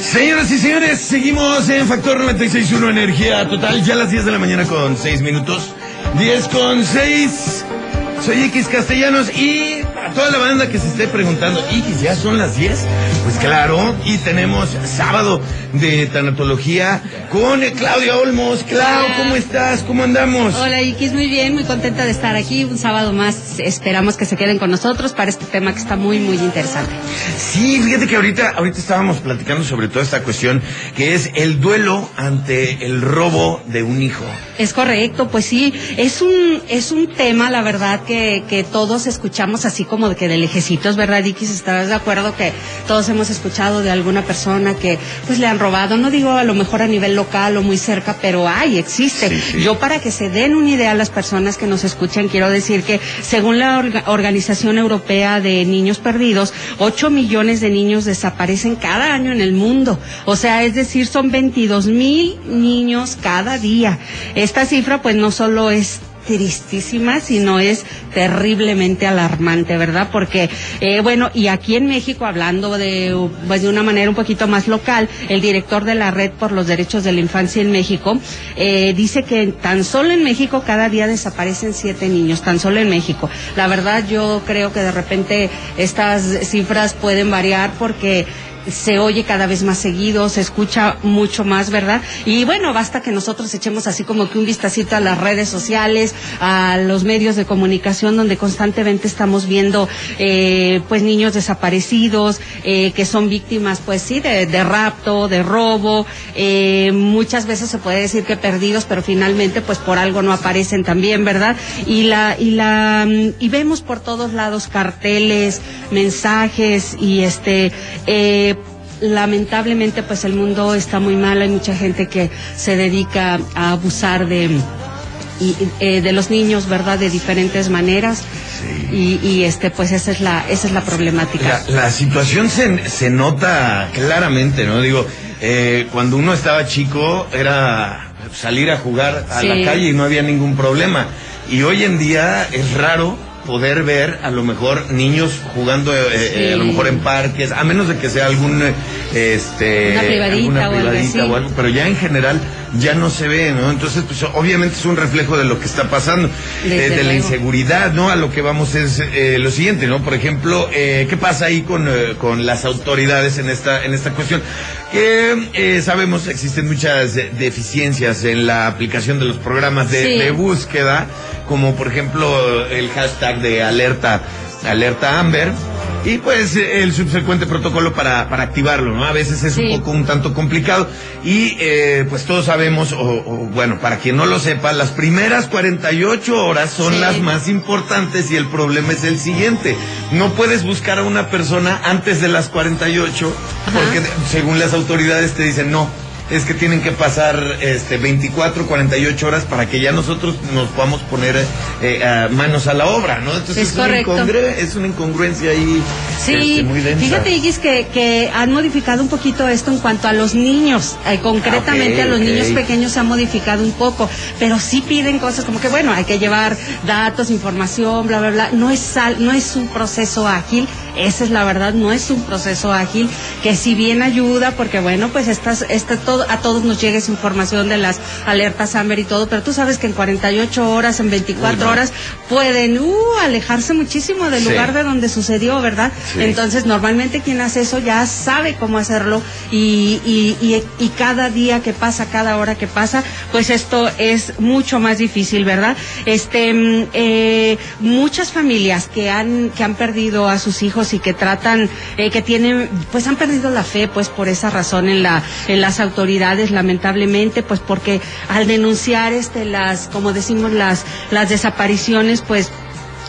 Señoras y señores, seguimos en Factor 96.1 Energía Total, ya a las 10 de la mañana con 6 minutos. 10 con 6. Soy X Castellanos y toda la banda que se esté preguntando, X, ¿ya son las 10? Pues claro, y tenemos sábado de tanatología con Claudia Olmos. Clau, ¿cómo estás? ¿Cómo andamos? Hola X, muy bien, muy contenta de estar aquí. Un sábado más, esperamos que se queden con nosotros para este tema que está muy, muy interesante. Sí, fíjate que ahorita, ahorita estábamos platicando sobre toda esta cuestión que es el duelo ante el robo de un hijo. Es correcto, pues sí, es un, es un tema, la verdad, que, que todos escuchamos así como de que de lejecitos, ¿verdad, X? ¿Estás de acuerdo que todos hemos escuchado de alguna persona que pues le han robado? No digo a lo mejor a nivel local o muy cerca, pero hay, existe. Sí, sí. Yo para que se den una idea a las personas que nos escuchan, quiero decir que según la Orga- Organización Europea de Niños Perdidos, 8 millones de niños desaparecen cada año en el mundo. O sea, es decir, son 22 mil niños cada día. Esta cifra pues no solo es tristísima, sino es terriblemente alarmante, ¿verdad? Porque, eh, bueno, y aquí en México, hablando de, pues, de una manera un poquito más local, el director de la Red por los Derechos de la Infancia en México eh, dice que tan solo en México cada día desaparecen siete niños, tan solo en México. La verdad, yo creo que de repente estas cifras pueden variar porque se oye cada vez más seguido, se escucha mucho más, ¿verdad? Y bueno, basta que nosotros echemos así como que un vistacito a las redes sociales, a los medios de comunicación donde constantemente estamos viendo eh, pues niños desaparecidos, eh, que son víctimas pues sí de, de rapto, de robo, eh, muchas veces se puede decir que perdidos, pero finalmente pues por algo no aparecen también, ¿verdad? Y la, y la, mm, y vemos por todos lados carteles, mensajes y este, eh, lamentablemente pues el mundo está muy mal, hay mucha gente que se dedica a abusar de y, eh, de los niños, ¿verdad? De diferentes maneras. Y, y este pues esa es la esa es la problemática. La, la situación se, se nota claramente, ¿no? Digo, eh, cuando uno estaba chico era salir a jugar a Sí. la calle y no había ningún problema. Y hoy en día es raro poder ver a lo mejor niños jugando eh, eh, a lo mejor en parques, a menos de que sea algún eh, este Una privadita alguna o algo privadita así. o algo, pero ya en general ya no se ve, ¿no? Entonces, pues obviamente es un reflejo de lo que está pasando, eh, de la inseguridad, ¿no? A lo que vamos es eh, lo siguiente, ¿no? Por ejemplo, eh, ¿qué pasa ahí con, eh, con las autoridades en esta, en esta cuestión? Que eh, sabemos existen muchas deficiencias en la aplicación de los programas de, Sí. de búsqueda, como por ejemplo el hashtag de alerta, alerta Amber. Y pues el subsecuente protocolo para, para activarlo, ¿no? A veces es Sí. un poco un tanto complicado. Y eh, pues todos sabemos, o, o, bueno, para quien no lo sepa, las primeras 48 horas son Sí. las más importantes y el problema es el siguiente. No puedes buscar a una persona antes de las 48 Ajá. porque según las autoridades te dicen no. Es que tienen que pasar este 24, 48 horas para que ya nosotros nos podamos poner eh, a manos a la obra, ¿no? Entonces Es es, una, correcto. incongru- es una incongruencia ahí Sí, este, muy densa. fíjate, Igis, que, que han modificado un poquito esto en cuanto a los niños. Eh, concretamente Ah, a los niños pequeños se ha modificado un poco, pero sí piden cosas como que, bueno, hay que llevar datos, información, bla, bla, bla. No es, sal- no es un proceso ágil, esa es la verdad, no es un proceso ágil, que si bien ayuda, porque bueno, pues estas, esta, todo, a todos nos llega esa información de las alertas Amber y todo, pero tú sabes que en 48 horas, en 24 Uy, no. horas, pueden uh, alejarse muchísimo del Sí. lugar de donde sucedió, ¿verdad? Sí. Entonces, normalmente quien hace eso ya sabe cómo hacerlo y, y, y, y cada día que pasa, cada hora que pasa, pues esto es mucho más difícil, ¿verdad? Este, mm, eh, muchas familias que han, que han perdido a sus hijos y que tratan, eh, que tienen, pues han perdido la fe, pues por esa razón en la, en las autoridades, lamentablemente, pues porque al denunciar este, las, como decimos, las, las desapariciones, pues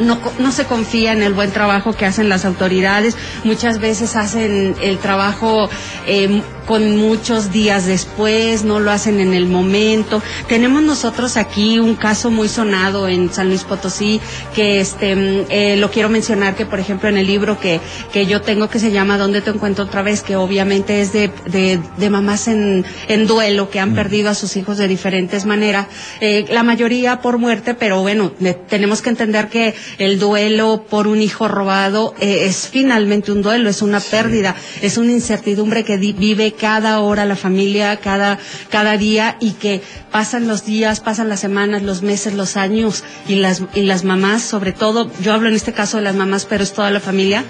no, no se confía en el buen trabajo que hacen las autoridades. Muchas veces hacen el trabajo eh, con muchos días después, no lo hacen en el momento. Tenemos nosotros aquí un caso muy sonado en San Luis Potosí, que este mm, eh, lo quiero mencionar que por ejemplo en el libro que, que yo tengo que se llama ¿Dónde te encuentro otra vez? que obviamente es de, de, de mamás en, en duelo que han perdido a sus hijos de diferentes maneras, eh, la mayoría por muerte, pero bueno, ne- tenemos que entender que el duelo por un hijo robado eh, es finalmente un duelo, es una pérdida, es una incertidumbre que vive cada hora la familia, cada, cada día y que pasan los días, pasan las semanas, los meses, los años y las, y las mamás, sobre todo, yo hablo en este caso de las mamás, pero es toda la familia,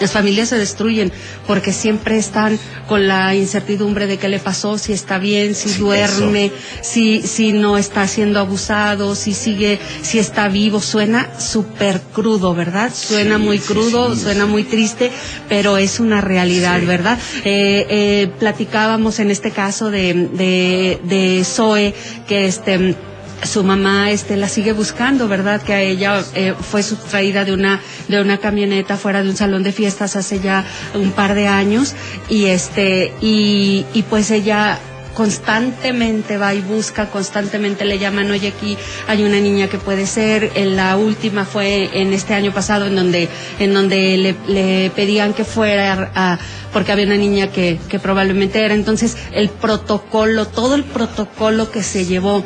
las familias se destruyen porque siempre están con la incertidumbre de qué le pasó, si está bien, si duerme, si, si no está siendo abusado, si sigue, si está vivo. Suena súper crudo, ¿verdad? Suena muy crudo, suena muy triste, pero es una realidad, ¿verdad? Eh, eh, platicábamos en este caso de, de, de Zoe, que este, su mamá este la sigue buscando, ¿verdad? Que a ella eh, fue sustraída de una de una camioneta fuera de un salón de fiestas hace ya un par de años y este y, y pues ella constantemente va y busca, constantemente le llaman, oye, aquí hay una niña que puede ser. En la última fue en este año pasado en donde, en donde le, le pedían que fuera a, porque había una niña que, que probablemente era. Entonces, el protocolo, todo el protocolo que se llevó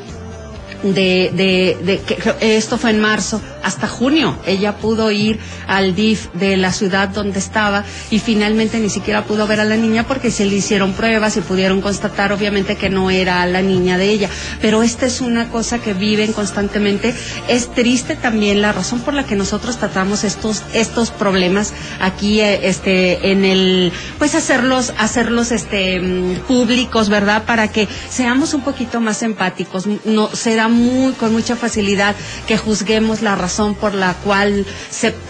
de, de, de que esto fue en marzo, hasta junio ella pudo ir al DIF de la ciudad donde estaba y finalmente ni siquiera pudo ver a la niña porque se le hicieron pruebas y pudieron constatar obviamente que no era la niña de ella. Pero esta es una cosa que viven constantemente. Es triste también la razón por la que nosotros tratamos estos, estos problemas aquí, eh, este, en el, pues hacerlos, hacerlos, este, mm, públicos, ¿verdad? Para que seamos un poquito más empáticos. No, se da muy, con mucha facilidad que juzguemos la razón por la cual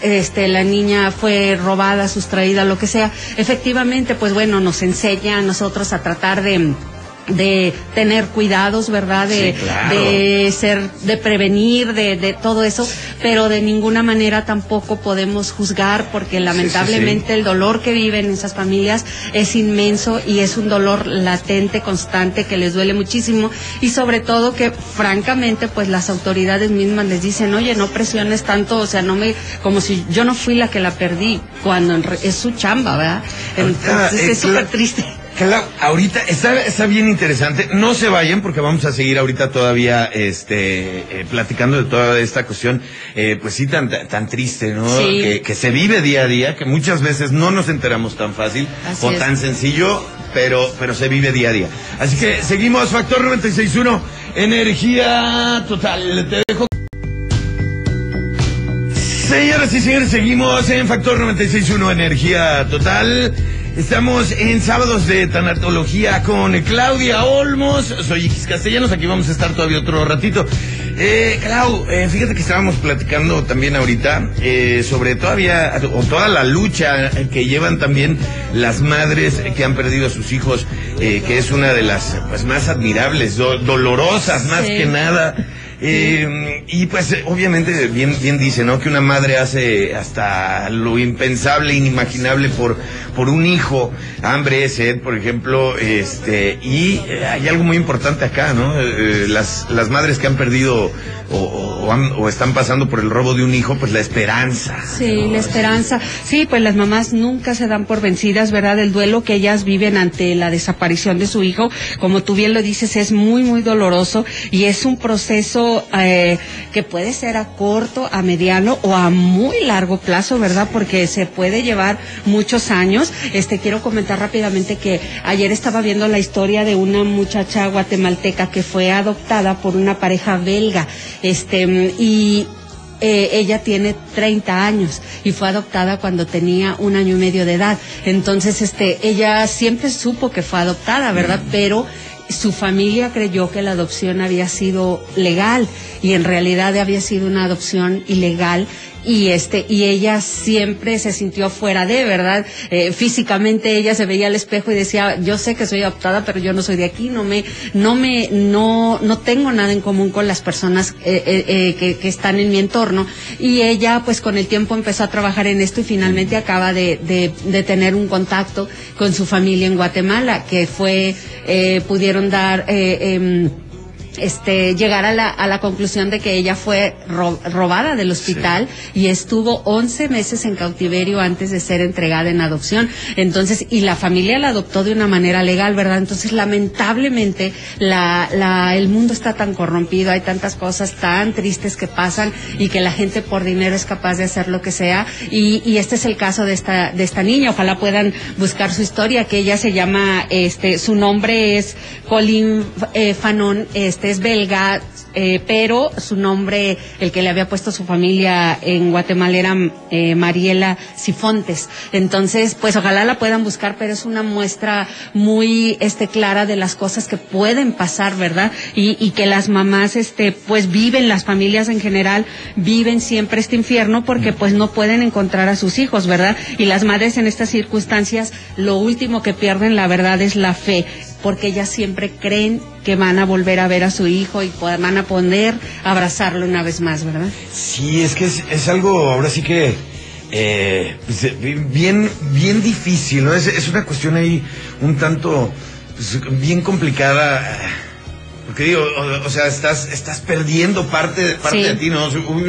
este, la niña fue robada, sustraída, lo que sea. Efectivamente, pues bueno, nos enseña a nosotros a tratar de de tener cuidados, ¿verdad? De, de ser, de prevenir, de, de, todo eso, pero de ninguna manera tampoco podemos juzgar porque lamentablemente sí, sí, el dolor que viven esas familias es inmenso y es un dolor latente, constante, que les duele muchísimo y sobre todo que francamente pues las autoridades mismas les dicen, oye, no presiones tanto, o sea, no me, como si yo no fui la que la perdí, cuando es su chamba, ¿verdad? Entonces es súper triste. Claro, ahorita está, está bien interesante. No se vayan porque vamos a seguir ahorita todavía este, eh, platicando de toda esta cuestión, eh, pues sí, tan, tan triste, ¿no? Sí. Que, que, se vive día a día, que muchas veces no nos enteramos tan fácil Así o es. tan sencillo, pero, pero se vive día a día. Así que seguimos, Factor 96.1, energía total. Te dejo. Señoras y señores, seguimos en Factor 96.1, energía total. Estamos en sábados de tanatología con Claudia Olmos. Soy X Castellanos. Aquí vamos a estar todavía otro ratito. Eh, Clau, eh, fíjate que estábamos platicando también ahorita eh, sobre todavía o toda la lucha que llevan también las madres que han perdido a sus hijos, eh, que es una de las pues, más admirables, do dolorosas más Sí. que nada. Eh, y pues eh, obviamente bien, bien dice, ¿no? Que una madre hace hasta lo impensable, inimaginable por, por un hijo, hambre, sed, por ejemplo, este, y eh, hay algo muy importante acá, ¿no? Eh, las, las madres que han perdido o, están pasando por el robo de un hijo, pues la esperanza. Sí, la esperanza. Sí, pues las mamás nunca se dan por vencidas, ¿verdad? El duelo que ellas viven ante la desaparición de su hijo, como tú bien lo dices, es muy, muy doloroso y es un proceso eh, que puede ser a corto, a mediano o a muy largo plazo, ¿verdad? Porque se puede llevar muchos años. Este, quiero comentar rápidamente que ayer estaba viendo la historia de una muchacha guatemalteca que fue adoptada por una pareja belga, este, y eh, ella tiene 30 años y fue adoptada cuando tenía un año y medio de edad. Entonces, este, ella siempre supo que fue adoptada, ¿verdad? Pero su familia creyó que la adopción había sido legal y en realidad había sido una adopción ilegal y este y ella siempre se sintió fuera de verdad Eh, físicamente ella se veía al espejo y decía yo sé que soy adoptada pero yo no soy de aquí no me no me no no tengo nada en común con las personas eh, eh, eh, que, que están en mi entorno y ella pues con el tiempo empezó a trabajar en esto y finalmente acaba de, de, de tener un contacto con su familia en Guatemala que fue eh, pudieron dar eh, em, este, llegar a la, a la conclusión de que ella fue robada del hospital y estuvo 11 meses en cautiverio antes de ser entregada en adopción. Entonces, y la familia la adoptó de una manera legal, ¿verdad? Entonces, lamentablemente, la, la, el mundo está tan corrompido, hay tantas cosas tan tristes que pasan y que la gente por dinero es capaz de hacer lo que sea. Y, y este es el caso de esta, de esta niña. Ojalá puedan buscar su historia, que ella se llama, este, su nombre es Colin eh, Fanon, este, es belga, eh, pero su nombre, el que le había puesto su familia en Guatemala era eh, Mariela Sifontes. Entonces, pues ojalá la puedan buscar, pero es una muestra muy este, clara de las cosas que pueden pasar, ¿verdad? Y, y que las mamás, este, pues viven, las familias en general, viven siempre este infierno porque pues no pueden encontrar a sus hijos, ¿verdad? Y las madres en estas circunstancias, lo último que pierden, la verdad, es la fe porque ellas siempre creen que van a volver a ver a su hijo y van a poder abrazarlo una vez más, ¿verdad? Sí, es que es, algo, ahora sí que, eh, pues, eh, bien, bien difícil, ¿no? Es, es una cuestión ahí un tanto, pues, bien complicada porque digo, o, sea, estás, estás perdiendo parte, parte de ti, ¿no?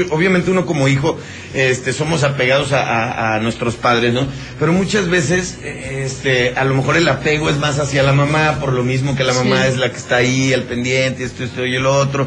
Obviamente uno como hijo, este, somos apegados a, nuestros padres, ¿no? Pero muchas veces, este, a lo mejor el apego es más hacia la mamá, por lo mismo que la mamá es la que está ahí al pendiente, esto, esto y el otro.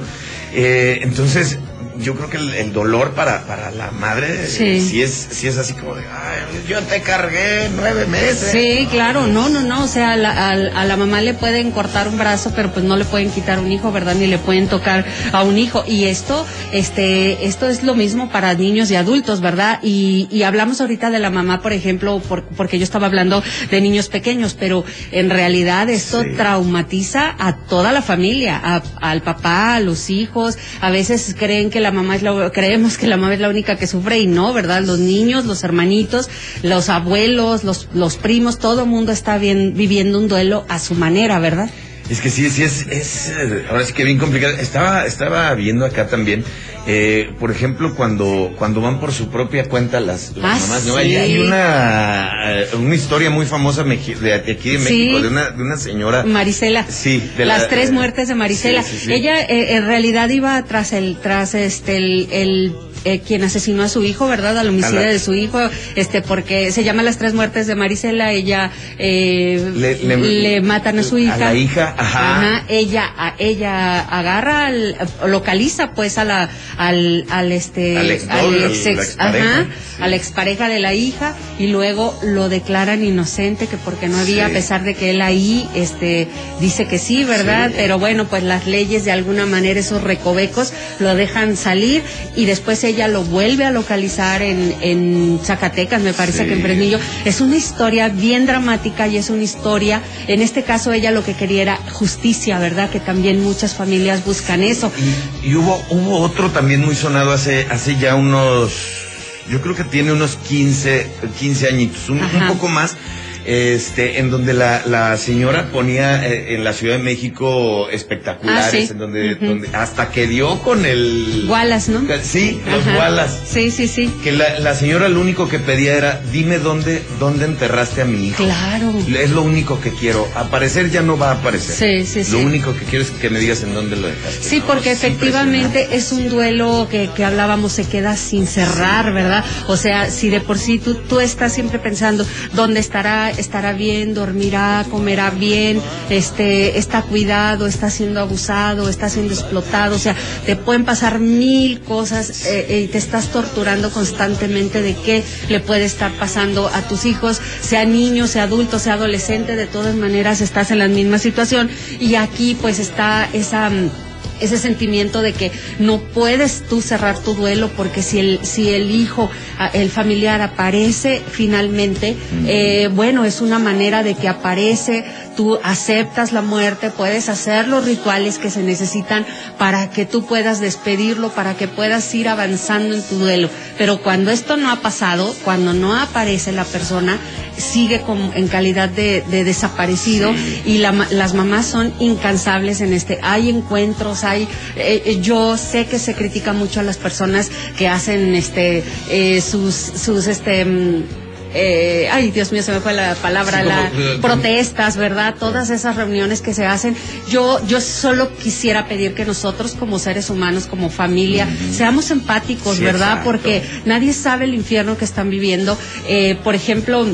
Eh, entonces, yo creo que el, dolor para, para la madre sí. es sí es así como de, Ay, yo te cargué nueve meses. Sí, claro, no, no, no, o sea, a la, a, la mamá le pueden cortar un brazo, pero pues no le pueden quitar un hijo, ¿verdad? Ni le pueden tocar a un hijo. Y esto, este, esto es lo mismo para niños y adultos, ¿verdad? Y, y hablamos ahorita de la mamá, por ejemplo, porque yo estaba hablando de niños pequeños, pero en realidad esto traumatiza a toda la familia, a, al papá, a los hijos, a veces creen que la mamá es la, creemos que la mamá es la única que sufre y no, ¿verdad? Los niños, los hermanitos, los abuelos, los, los primos, todo mundo está bien, viviendo un duelo a su manera, ¿verdad? Es que sí, sí, es, es, ahora sí que bien complicado. Estaba, estaba viendo acá también, eh, por ejemplo, cuando, cuando van por su propia cuenta las, ah, mamás, ¿no? Hay, una, eh, una historia muy famosa de aquí de México, de, una, de una señora. Marisela. Sí, de las tres muertes de Marisela. Ella, eh, en realidad iba tras el, tras este, el eh, quien asesinó a su hijo, ¿verdad? Al homicidio de su hijo, este, porque se llama Las Tres Muertes de Marisela, ella eh, le, matan a su hija. A la hija, ajá. ella, a, ella agarra, localiza pues a la, al, al este, al ex, ajá, a la expareja de la hija y luego lo declaran inocente que porque no había, a pesar de que él ahí, este, dice que sí, ¿verdad? Pero bueno, pues las leyes de alguna manera esos recovecos lo dejan salir y después ella ella lo vuelve a localizar en, en Zacatecas, me parece que en Fresnillo. Es una historia bien dramática y es una historia, en este caso ella lo que quería era justicia, ¿verdad? Que también muchas familias buscan eso. Y, hubo, hubo otro también muy sonado hace, hace ya unos, yo creo que tiene unos 15, 15 añitos, un poco más este, en donde la, la señora ponía eh, en la Ciudad de México espectaculares, ah, en donde, donde, hasta que dio con el Wallace, ¿no? Sí, los Wallace. Sí, sí, sí. Que la, la, señora lo único que pedía era, dime dónde, dónde enterraste a mi hijo. Claro. Es lo único que quiero. Aparecer ya no va a aparecer. Sí, sí, sí. Lo único que quiero es que me digas en dónde lo dejaste. Sí, porque efectivamente es un duelo que, que hablábamos, se queda sin cerrar, ¿verdad? O sea, si de por sí tú, tú estás siempre pensando dónde estará estará bien, dormirá, comerá bien, este, está cuidado, está siendo abusado, está siendo explotado, o sea, te pueden pasar mil cosas eh, eh, y te estás torturando constantemente de qué le puede estar pasando a tus hijos, sea niño, sea adulto, sea adolescente, de todas maneras estás en la misma situación y aquí pues está esa mm, ese sentimiento de que no puedes tú cerrar tu duelo porque si el si el hijo ah, el familiar aparece finalmente eh, bueno es una manera de que aparece tú aceptas la muerte puedes hacer los rituales que se necesitan para que tú puedas despedirlo para que puedas ir avanzando en tu duelo pero cuando esto no ha pasado cuando no aparece la persona sigue como en calidad de, desaparecido y las mamás son incansables en este. Hay encuentros, hay. Eh, eh, yo sé que se critica mucho a las personas que hacen este eh, sus sus este mm, eh, ay Dios mío, se me fue la palabra, Sí, la eh, protestas, ¿verdad? Todas esas reuniones que se hacen. Yo, yo solo quisiera pedir que nosotros como seres humanos, como familia, seamos empáticos, Sí, ¿verdad? exacto. Porque nadie sabe el infierno que están viviendo. Eh, por ejemplo,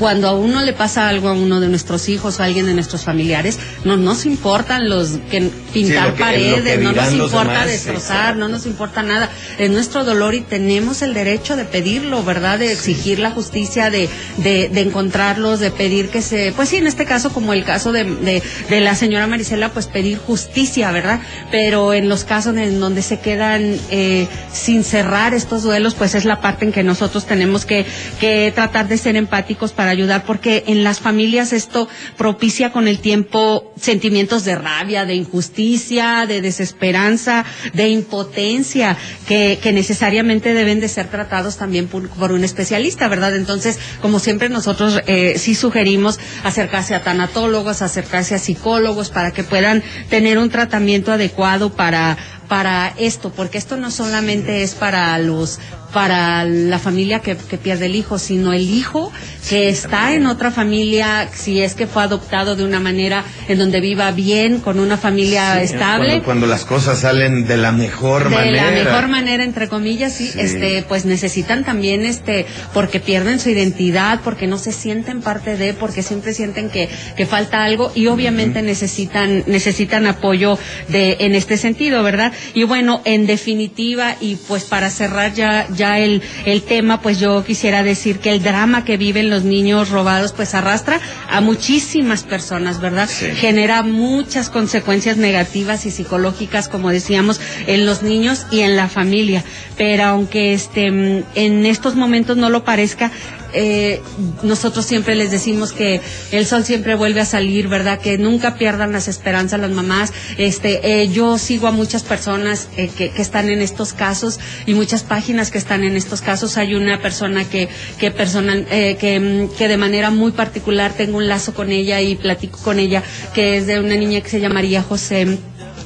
cuando a uno le pasa algo a uno de nuestros hijos o a alguien de nuestros familiares, no nos importan los que pintar lo que- paredes, que no nos importa demás, destrozar, no nos importa nada. Es nuestro dolor y tenemos el derecho de pedirlo, ¿verdad? De exigir la justicia, de, de, de encontrarlos, de pedir que se, pues sí, en este caso, como el caso de, de, de la señora Marisela, pues pedir justicia, ¿verdad? Pero en los casos en donde se quedan eh, sin cerrar estos duelos, pues es la parte en que nosotros tenemos que, que tratar de ser empáticos para ayudar, porque en las familias esto propicia con el tiempo sentimientos de rabia, de injusticia, de desesperanza, de impotencia, que, que necesariamente deben de ser tratados también por, por un especialista, ¿verdad? Entonces, como siempre nosotros eh, sí sugerimos acercarse a tanatólogos, acercarse a psicólogos para que puedan tener un tratamiento adecuado para para esto, porque esto no solamente es para los para la familia que, que pierde el hijo, sino el hijo que está en otra familia, si es que fue adoptado de una manera en donde viva bien, con una familia Sí, estable. Cuando, cuando las cosas salen de la mejor de manera. la mejor manera entre comillas sí, Sí. este pues necesitan también este porque pierden su identidad porque no se sienten parte de porque siempre sienten que, que falta algo y obviamente necesitan necesitan apoyo de en este sentido verdad y bueno en definitiva y pues para cerrar ya ya el el tema pues yo quisiera decir que el drama que viven los niños robados pues arrastra a muchísimas personas verdad Sí. genera muchas consecuencias negativas y psicológicas, como decíamos, en los niños y en la familia. Pero aunque este en estos momentos no lo parezca, eh, nosotros siempre les decimos que el sol siempre vuelve a salir, ¿verdad? Que nunca pierdan las esperanzas las mamás. Este, eh, yo sigo a muchas personas eh, que, que están en estos casos y muchas páginas que están en estos casos. Hay una persona que, que personal, eh, que, mm, que de manera muy particular tengo un lazo con ella y platico con ella, que es de una niña que se llamaría José.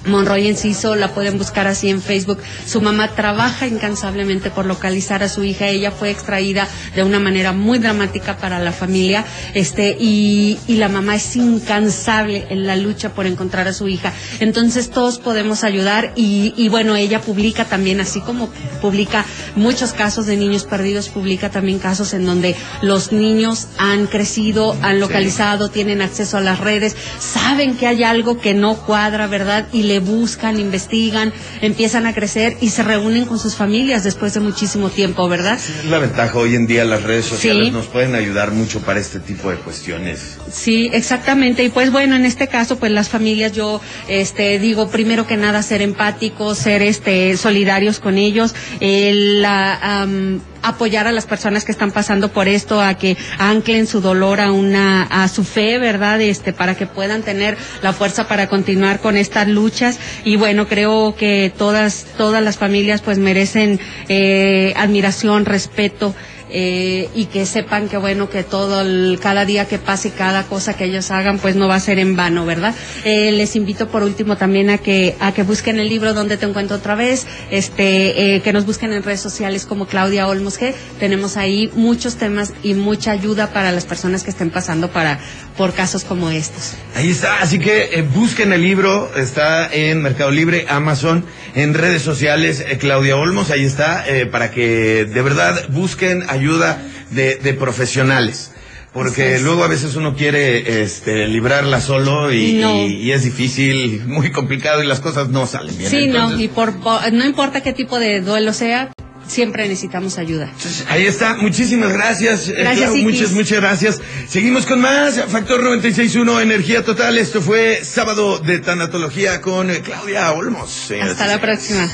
Monroy Enciso, la pueden buscar así en Facebook. Su mamá trabaja incansablemente por localizar a su hija. Ella fue extraída de una manera muy dramática para la familia, este, y, y la mamá es incansable en la lucha por encontrar a su hija. Entonces todos podemos ayudar y, y bueno, ella publica también, así como publica muchos casos de niños perdidos, publica también casos en donde los niños han crecido, han localizado, tienen acceso a las redes, saben que hay algo que no cuadra, ¿verdad? Y le buscan, investigan, empiezan a crecer y se reúnen con sus familias después de muchísimo tiempo, ¿verdad? Es la ventaja hoy en día, las redes sociales Sí. nos pueden ayudar mucho para este tipo de cuestiones. Sí, exactamente. Y pues bueno, en este caso, pues las familias, yo este digo primero que nada ser empáticos, ser este solidarios con ellos, el, la, apoyar a las personas que están pasando por esto, a que anclen su dolor a una, a su fe, ¿verdad? Este, para que puedan tener la fuerza para continuar con estas luchas. Y bueno, creo que todas, todas las familias pues merecen eh, admiración, respeto eh, y que sepan que bueno que todo el- cada día que pase cada cosa que ellos hagan pues no va a ser en vano verdad Eh, les invito por último también a que a que busquen el libro donde te encuentro otra vez este eh, que nos busquen en redes sociales como Claudia Olmos G. Tenemos ahí muchos temas y mucha ayuda para las personas que estén pasando para por casos como estos. Ahí está, así que eh, busquen el libro, está en Mercado Libre, Amazon, en redes sociales, eh, Claudia Olmos, ahí está, para que de verdad busquen ayuda de, de profesionales. Porque luego a veces uno quiere este, librarla solo y, No. y- y es difícil, muy complicado y las cosas no salen bien. sí no y por, por- no importa qué tipo de duelo sea siempre necesitamos ayuda ahí está, muchísimas gracias. eh, Gracias, Clau, muchas, muchas gracias. Seguimos con más. Factor 96.1, Energía Total. Esto fue sábado de tanatología con eh, Claudia Olmos. hasta la próxima